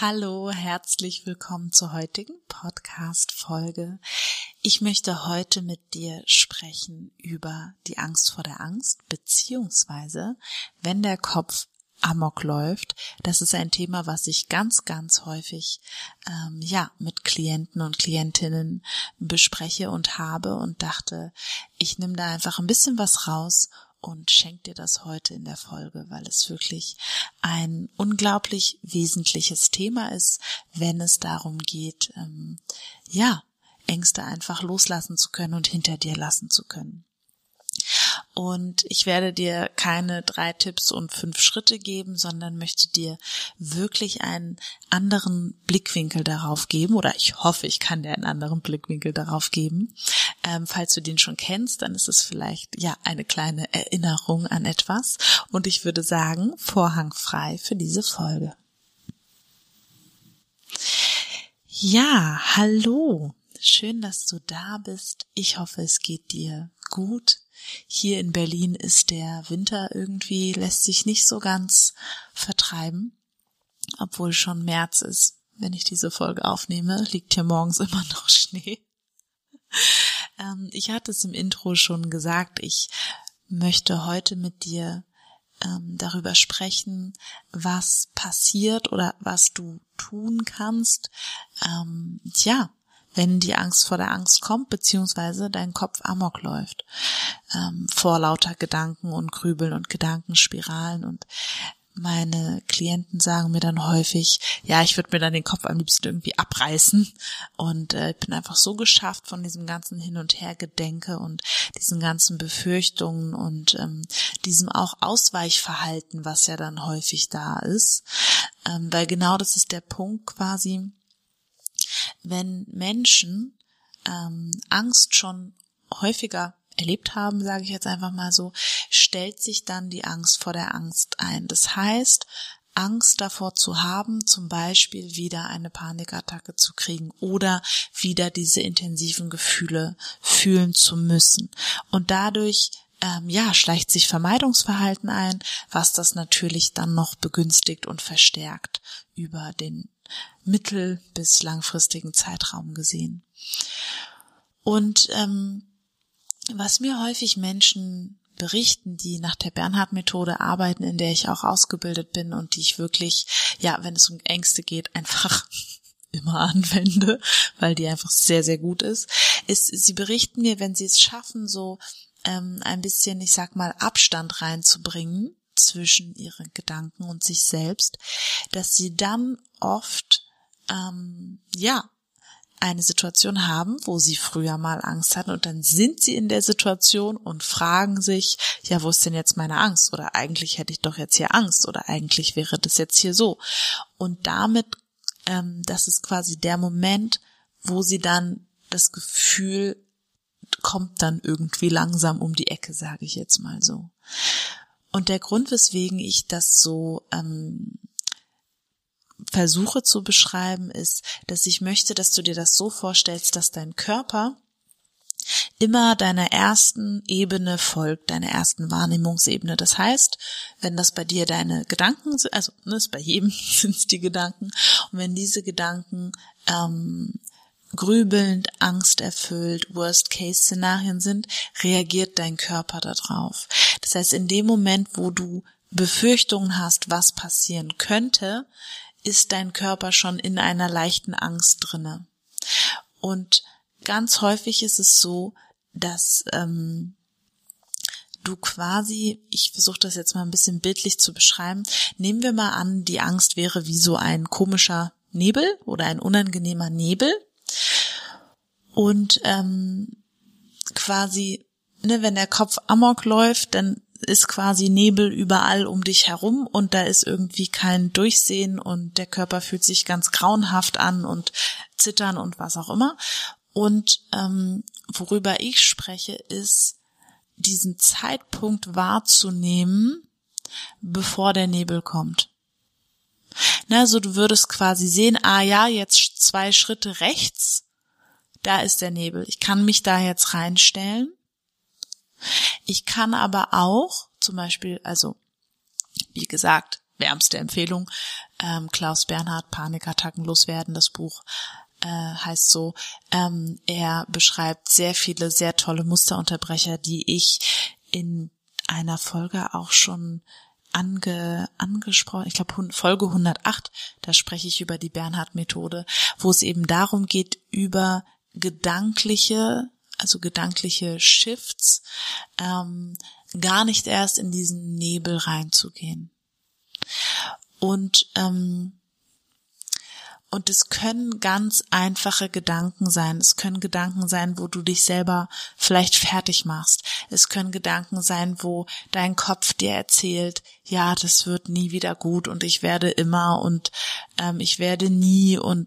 Hallo, herzlich willkommen zur heutigen Podcast-Folge. Ich möchte heute mit dir sprechen über die Angst vor der Angst, beziehungsweise wenn der Kopf Amok läuft. Das ist ein Thema, was ich ganz, ganz häufig ähm, ja mit Klienten und Klientinnen bespreche und habe und dachte, ich nehme da einfach ein bisschen was raus und schenk dir das heute in der Folge, weil es wirklich ein unglaublich wesentliches Thema ist, wenn es darum geht, ähm, ja, Ängste einfach loslassen zu können und hinter dir lassen zu können. Und ich werde dir keine drei Tipps und fünf Schritte geben, sondern möchte dir wirklich einen anderen Blickwinkel darauf geben, oder ich hoffe, ich kann dir einen anderen Blickwinkel darauf geben. Ähm, falls du den schon kennst, dann ist es vielleicht ja eine kleine Erinnerung an etwas. Und ich würde sagen, Vorhang frei für diese Folge. Ja, hallo. Schön, dass du da bist. Ich hoffe, es geht dir gut. Hier in Berlin ist der Winter irgendwie, lässt sich nicht so ganz vertreiben, obwohl schon März ist. Wenn ich diese Folge aufnehme, liegt hier morgens immer noch Schnee. Ähm, ich hatte es im Intro schon gesagt, ich möchte heute mit dir ähm, darüber sprechen, was passiert oder was du tun kannst. Ähm, tja, wenn die Angst vor der Angst kommt, beziehungsweise dein Kopf amok läuft, ähm, vor lauter Gedanken und Grübeln und Gedankenspiralen. Und meine Klienten sagen mir dann häufig, ja, ich würde mir dann den Kopf am liebsten irgendwie abreißen. Und äh, bin einfach so geschafft von diesem ganzen Hin und Her Gedenke und diesen ganzen Befürchtungen und ähm, diesem auch Ausweichverhalten, was ja dann häufig da ist, ähm, weil genau das ist der Punkt quasi, wenn Menschen ähm, Angst schon häufiger erlebt haben, sage ich jetzt einfach mal so, stellt sich dann die Angst vor der Angst ein. Das heißt, Angst davor zu haben, zum Beispiel wieder eine Panikattacke zu kriegen oder wieder diese intensiven Gefühle fühlen zu müssen. Und dadurch ähm, ja, schleicht sich Vermeidungsverhalten ein, was das natürlich dann noch begünstigt und verstärkt über den mittel- bis langfristigen Zeitraum gesehen. Und ähm, was mir häufig Menschen berichten, die nach der Bernhard-Methode arbeiten, in der ich auch ausgebildet bin und die ich wirklich, ja, wenn es um Ängste geht, einfach immer anwende, weil die einfach sehr, sehr gut ist, ist, sie berichten mir, wenn sie es schaffen, so ähm, ein bisschen, ich sag mal, Abstand reinzubringen zwischen ihren Gedanken und sich selbst, dass sie dann oft ähm, ja eine Situation haben, wo sie früher mal Angst hatten und dann sind sie in der Situation und fragen sich, ja, wo ist denn jetzt meine Angst? Oder eigentlich hätte ich doch jetzt hier Angst oder eigentlich wäre das jetzt hier so. Und damit, ähm, das ist quasi der Moment, wo sie dann das Gefühl kommt dann irgendwie langsam um die Ecke, sage ich jetzt mal so. Und der Grund, weswegen ich das so ähm, versuche zu beschreiben, ist, dass ich möchte, dass du dir das so vorstellst, dass dein Körper immer deiner ersten Ebene folgt, deiner ersten Wahrnehmungsebene. Das heißt, wenn das bei dir deine Gedanken sind, also ne, ist bei jedem sind es die Gedanken, und wenn diese Gedanken ähm, grübelnd, angsterfüllt, Worst-Case-Szenarien sind, reagiert dein Körper darauf. Das heißt, in dem Moment, wo du Befürchtungen hast, was passieren könnte, ist dein Körper schon in einer leichten Angst drinne. Und ganz häufig ist es so, dass ähm, du quasi, ich versuche das jetzt mal ein bisschen bildlich zu beschreiben, nehmen wir mal an, die Angst wäre wie so ein komischer Nebel oder ein unangenehmer Nebel. Und ähm, quasi, ne, wenn der Kopf amok läuft, dann ist quasi Nebel überall um dich herum und da ist irgendwie kein Durchsehen und der Körper fühlt sich ganz grauenhaft an und zittern und was auch immer. Und ähm, worüber ich spreche, ist diesen Zeitpunkt wahrzunehmen, bevor der Nebel kommt. Na, so du würdest quasi sehen, ah ja, jetzt zwei Schritte rechts, da ist der Nebel. Ich kann mich da jetzt reinstellen. Ich kann aber auch, zum Beispiel, also, wie gesagt, wärmste Empfehlung, ähm, Klaus Bernhard, Panikattacken loswerden, das Buch äh, heißt so, ähm, er beschreibt sehr viele, sehr tolle Musterunterbrecher, die ich in einer Folge auch schon ange, angesprochen, ich glaube Folge 108, da spreche ich über die Bernhard-Methode, wo es eben darum geht, über gedankliche, also gedankliche Shifts, ähm, gar nicht erst in diesen Nebel reinzugehen. Und ähm, und es können ganz einfache Gedanken sein. Es können Gedanken sein, wo du dich selber vielleicht fertig machst. Es können Gedanken sein, wo dein Kopf dir erzählt, ja, das wird nie wieder gut und ich werde immer und ähm, ich werde nie und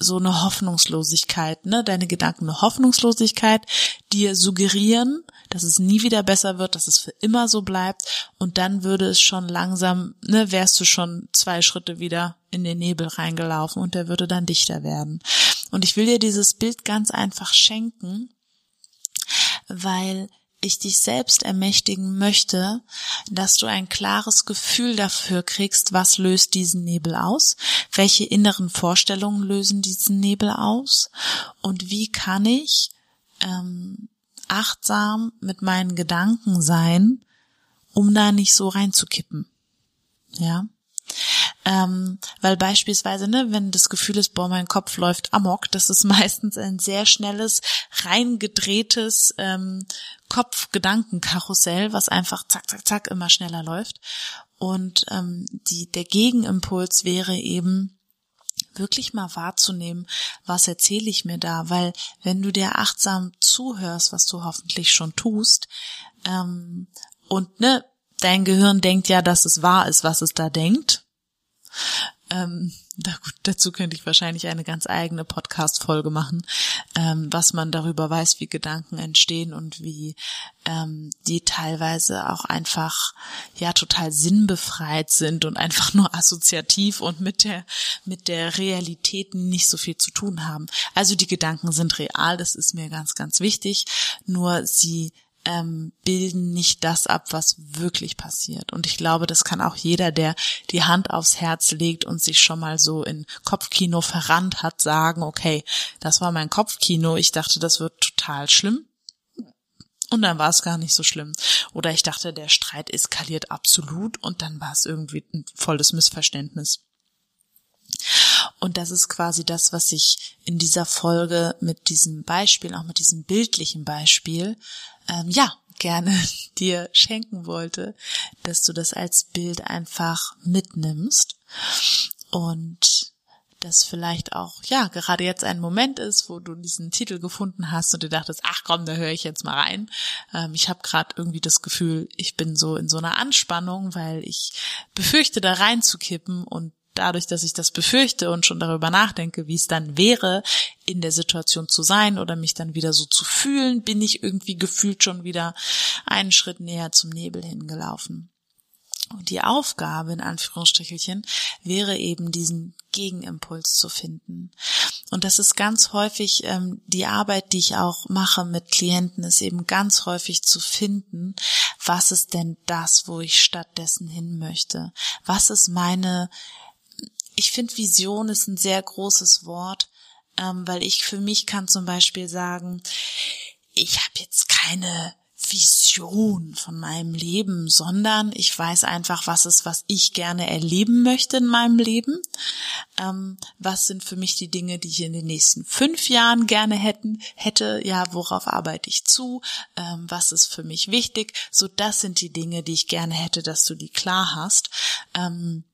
so eine Hoffnungslosigkeit, ne? Deine Gedanken eine Hoffnungslosigkeit, dir suggerieren, dass es nie wieder besser wird, dass es für immer so bleibt und dann würde es schon langsam, ne, wärst du schon zwei Schritte wieder in den Nebel reingelaufen und der würde dann dichter werden. Und ich will dir dieses Bild ganz einfach schenken, weil ich dich selbst ermächtigen möchte, dass du ein klares Gefühl dafür kriegst, was löst diesen Nebel aus, welche inneren Vorstellungen lösen diesen Nebel aus und wie kann ich ähm, achtsam mit meinen Gedanken sein, um da nicht so reinzukippen. Ja. Ähm, weil beispielsweise, ne, wenn das Gefühl ist, boah, mein Kopf läuft amok, das ist meistens ein sehr schnelles, reingedrehtes ähm, Kopf-Gedankenkarussell, was einfach zack, zack, zack immer schneller läuft. Und ähm, die, der Gegenimpuls wäre eben, wirklich mal wahrzunehmen, was erzähle ich mir da, weil wenn du dir achtsam zuhörst, was du hoffentlich schon tust, ähm, und ne, dein Gehirn denkt ja, dass es wahr ist, was es da denkt. Ähm, da, gut, dazu könnte ich wahrscheinlich eine ganz eigene Podcast-Folge machen, ähm, was man darüber weiß, wie Gedanken entstehen und wie ähm, die teilweise auch einfach ja total sinnbefreit sind und einfach nur assoziativ und mit der mit der Realität nicht so viel zu tun haben. Also die Gedanken sind real, das ist mir ganz ganz wichtig. Nur sie ähm, bilden nicht das ab, was wirklich passiert. Und ich glaube, das kann auch jeder, der die Hand aufs Herz legt und sich schon mal so in Kopfkino verrannt hat, sagen, okay, das war mein Kopfkino, ich dachte, das wird total schlimm. Und dann war es gar nicht so schlimm. Oder ich dachte, der Streit eskaliert absolut und dann war es irgendwie ein volles Missverständnis. Und das ist quasi das, was ich in dieser Folge mit diesem Beispiel, auch mit diesem bildlichen Beispiel, ähm, ja, gerne dir schenken wollte, dass du das als Bild einfach mitnimmst und das vielleicht auch, ja, gerade jetzt ein Moment ist, wo du diesen Titel gefunden hast und du dachtest, ach komm, da höre ich jetzt mal rein. Ähm, ich habe gerade irgendwie das Gefühl, ich bin so in so einer Anspannung, weil ich befürchte, da reinzukippen und dadurch, dass ich das befürchte und schon darüber nachdenke, wie es dann wäre, in der Situation zu sein oder mich dann wieder so zu fühlen, bin ich irgendwie gefühlt schon wieder einen Schritt näher zum Nebel hingelaufen. Und die Aufgabe, in Anführungsstrichelchen, wäre eben diesen Gegenimpuls zu finden. Und das ist ganz häufig ähm, die Arbeit, die ich auch mache mit Klienten, ist eben ganz häufig zu finden, was ist denn das, wo ich stattdessen hin möchte? Was ist meine ich finde, Vision ist ein sehr großes Wort, ähm, weil ich für mich kann zum Beispiel sagen, ich habe jetzt keine Vision von meinem Leben, sondern ich weiß einfach, was ist, was ich gerne erleben möchte in meinem Leben. Ähm, was sind für mich die Dinge, die ich in den nächsten fünf Jahren gerne hätten, hätte, ja, worauf arbeite ich zu, ähm, was ist für mich wichtig. So, das sind die Dinge, die ich gerne hätte, dass du die klar hast. Ähm,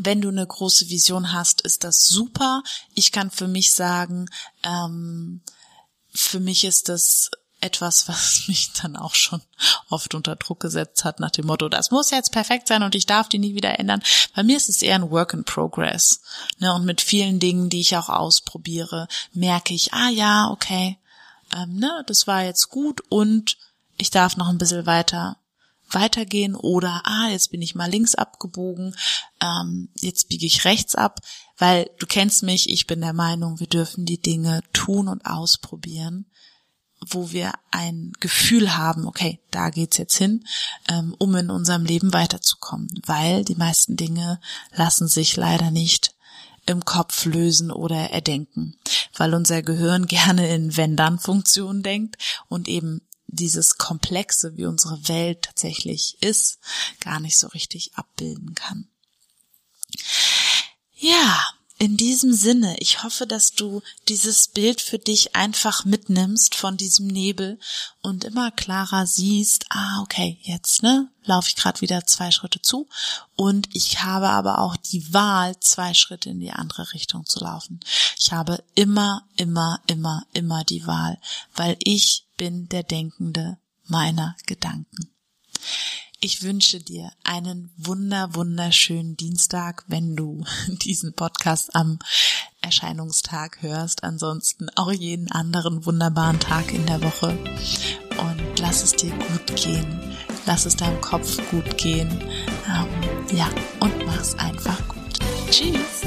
wenn du eine große Vision hast, ist das super. Ich kann für mich sagen, ähm, für mich ist das etwas, was mich dann auch schon oft unter Druck gesetzt hat, nach dem Motto, das muss jetzt perfekt sein und ich darf die nie wieder ändern. Bei mir ist es eher ein Work in Progress. Ne? Und mit vielen Dingen, die ich auch ausprobiere, merke ich, ah ja, okay, ähm, ne, das war jetzt gut und ich darf noch ein bisschen weiter weitergehen oder ah, jetzt bin ich mal links abgebogen, ähm, jetzt biege ich rechts ab, weil du kennst mich, ich bin der Meinung, wir dürfen die Dinge tun und ausprobieren, wo wir ein Gefühl haben, okay, da geht's jetzt hin, ähm, um in unserem Leben weiterzukommen, weil die meisten Dinge lassen sich leider nicht im Kopf lösen oder erdenken, weil unser Gehirn gerne in Wenn-Dann-Funktionen denkt und eben dieses Komplexe, wie unsere Welt tatsächlich ist, gar nicht so richtig abbilden kann. Ja, in diesem Sinne, ich hoffe, dass du dieses Bild für dich einfach mitnimmst von diesem Nebel und immer klarer siehst, ah, okay, jetzt, ne, laufe ich gerade wieder zwei Schritte zu und ich habe aber auch die Wahl, zwei Schritte in die andere Richtung zu laufen. Ich habe immer, immer, immer, immer die Wahl, weil ich bin der Denkende meiner Gedanken. Ich wünsche dir einen wunder, wunderschönen Dienstag, wenn du diesen Podcast am Erscheinungstag hörst. Ansonsten auch jeden anderen wunderbaren Tag in der Woche. Und lass es dir gut gehen. Lass es deinem Kopf gut gehen. Ähm, ja, und mach's einfach gut. Tschüss.